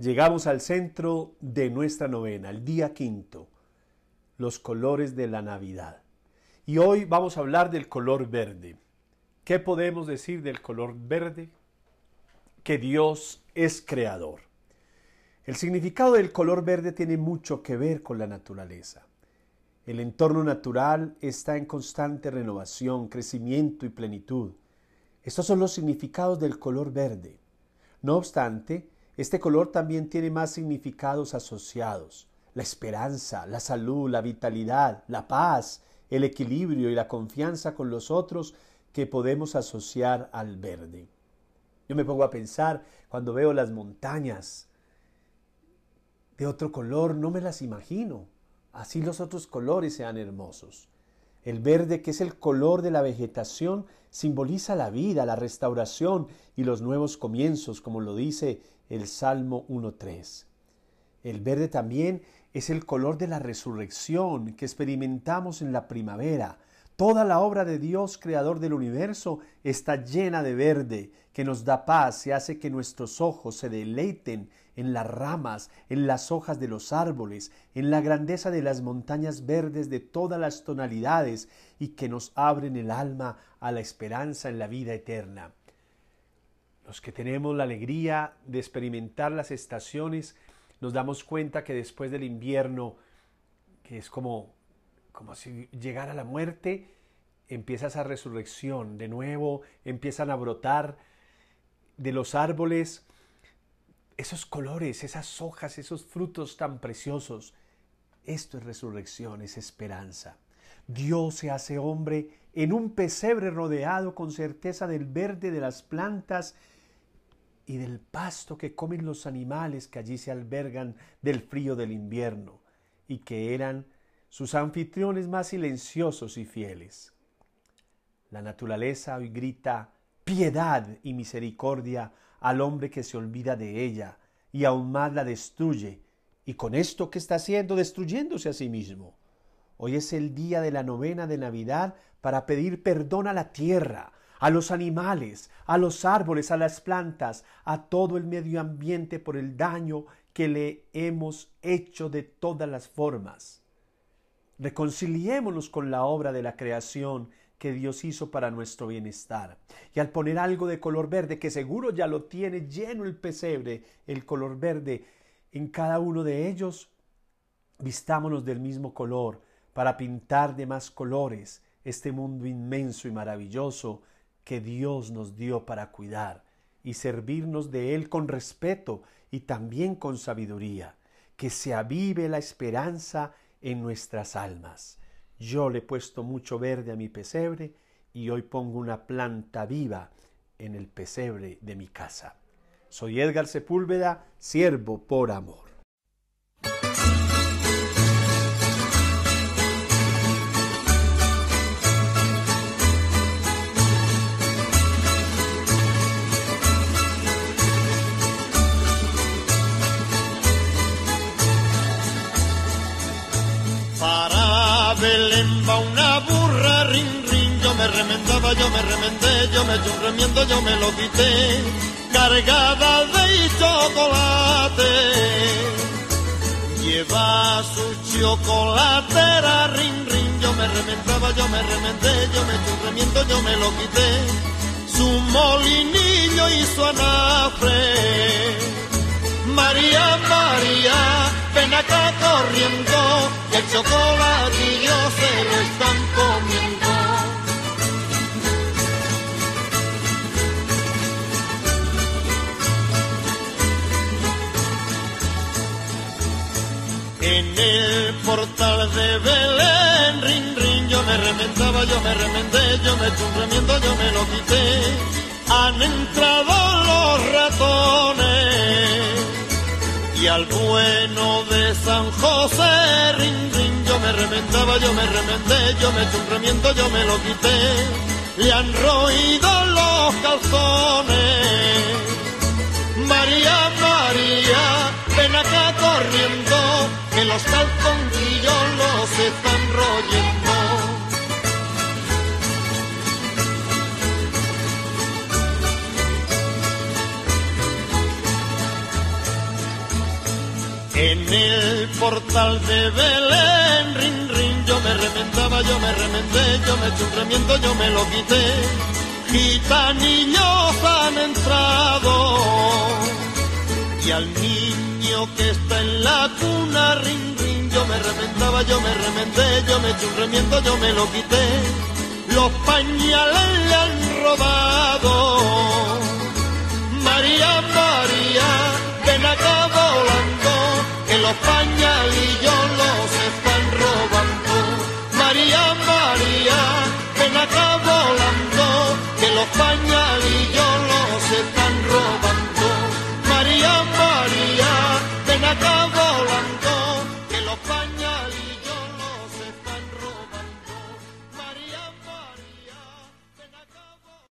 Llegamos al centro de nuestra novena, el día quinto, los colores de la Navidad. Y hoy vamos a hablar del color verde. ¿Qué podemos decir del color verde? Que Dios es creador. El significado del color verde tiene mucho que ver con la naturaleza. El entorno natural está en constante renovación, crecimiento y plenitud. Estos son los significados del color verde. No obstante, este color también tiene más significados asociados. La esperanza, la salud, la vitalidad, la paz, el equilibrio y la confianza con los otros que podemos asociar al verde. Yo me pongo a pensar cuando veo las montañas de otro color, no me las imagino. Así los otros colores sean hermosos. El verde, que es el color de la vegetación, simboliza la vida, la restauración y los nuevos comienzos, como lo dice el Salmo 1.3. El verde también es el color de la resurrección que experimentamos en la primavera. Toda la obra de Dios, creador del universo, está llena de verde, que nos da paz y hace que nuestros ojos se deleiten en las ramas, en las hojas de los árboles, en la grandeza de las montañas verdes de todas las tonalidades y que nos abren el alma a la esperanza en la vida eterna. Los que tenemos la alegría de experimentar las estaciones, nos damos cuenta que después del invierno, que es como, como si llegara la muerte, empieza esa resurrección. De nuevo empiezan a brotar de los árboles esos colores, esas hojas, esos frutos tan preciosos. Esto es resurrección, es esperanza. Dios se hace hombre en un pesebre rodeado con certeza del verde de las plantas y del pasto que comen los animales que allí se albergan del frío del invierno, y que eran sus anfitriones más silenciosos y fieles. La naturaleza hoy grita piedad y misericordia al hombre que se olvida de ella y aún más la destruye, y con esto que está haciendo, destruyéndose a sí mismo. Hoy es el día de la novena de Navidad para pedir perdón a la tierra, a los animales, a los árboles, a las plantas, a todo el medio ambiente por el daño que le hemos hecho de todas las formas. Reconciliémonos con la obra de la creación que Dios hizo para nuestro bienestar. Y al poner algo de color verde, que seguro ya lo tiene lleno el pesebre, el color verde, en cada uno de ellos, vistámonos del mismo color para pintar de más colores este mundo inmenso y maravilloso que Dios nos dio para cuidar y servirnos de Él con respeto y también con sabiduría, que se avive la esperanza en nuestras almas. Yo le he puesto mucho verde a mi pesebre y hoy pongo una planta viva en el pesebre de mi casa. Soy Edgar Sepúlveda, siervo por amor. Remendaba, yo me remendé, yo me eché un remiendo, yo me lo quité, cargada de chocolate. Lleva su chocolatera, rin, rin, yo me remendaba, yo me remendé, yo me eché un remiendo, yo me lo quité, su molinillo y su anafre. María, María, ven acá corriendo, el chocolatillo En el portal de Belén, rin, rin, yo me remendaba, yo me remendé, yo me eché un remiendo, yo me lo quité. Han entrado los ratones y al bueno de San José, rin, rin, yo me remendaba, yo me remendé, yo me eché un remiendo, yo me lo quité, le han roído los calzones. Portal de Belén, rin, rin, yo me remendaba, yo me remendé, yo me eché un remiendo, yo me lo quité. Gitanillos han entrado y al niño que está en la cuna, rin, rin, yo me remendaba, yo me remendé, yo me eché un remiendo, yo me lo quité. Los pañales le han robado. María, María, ven acá volando, que los pañalillos los están robando. María, María, ven acá volando, que los pañalillos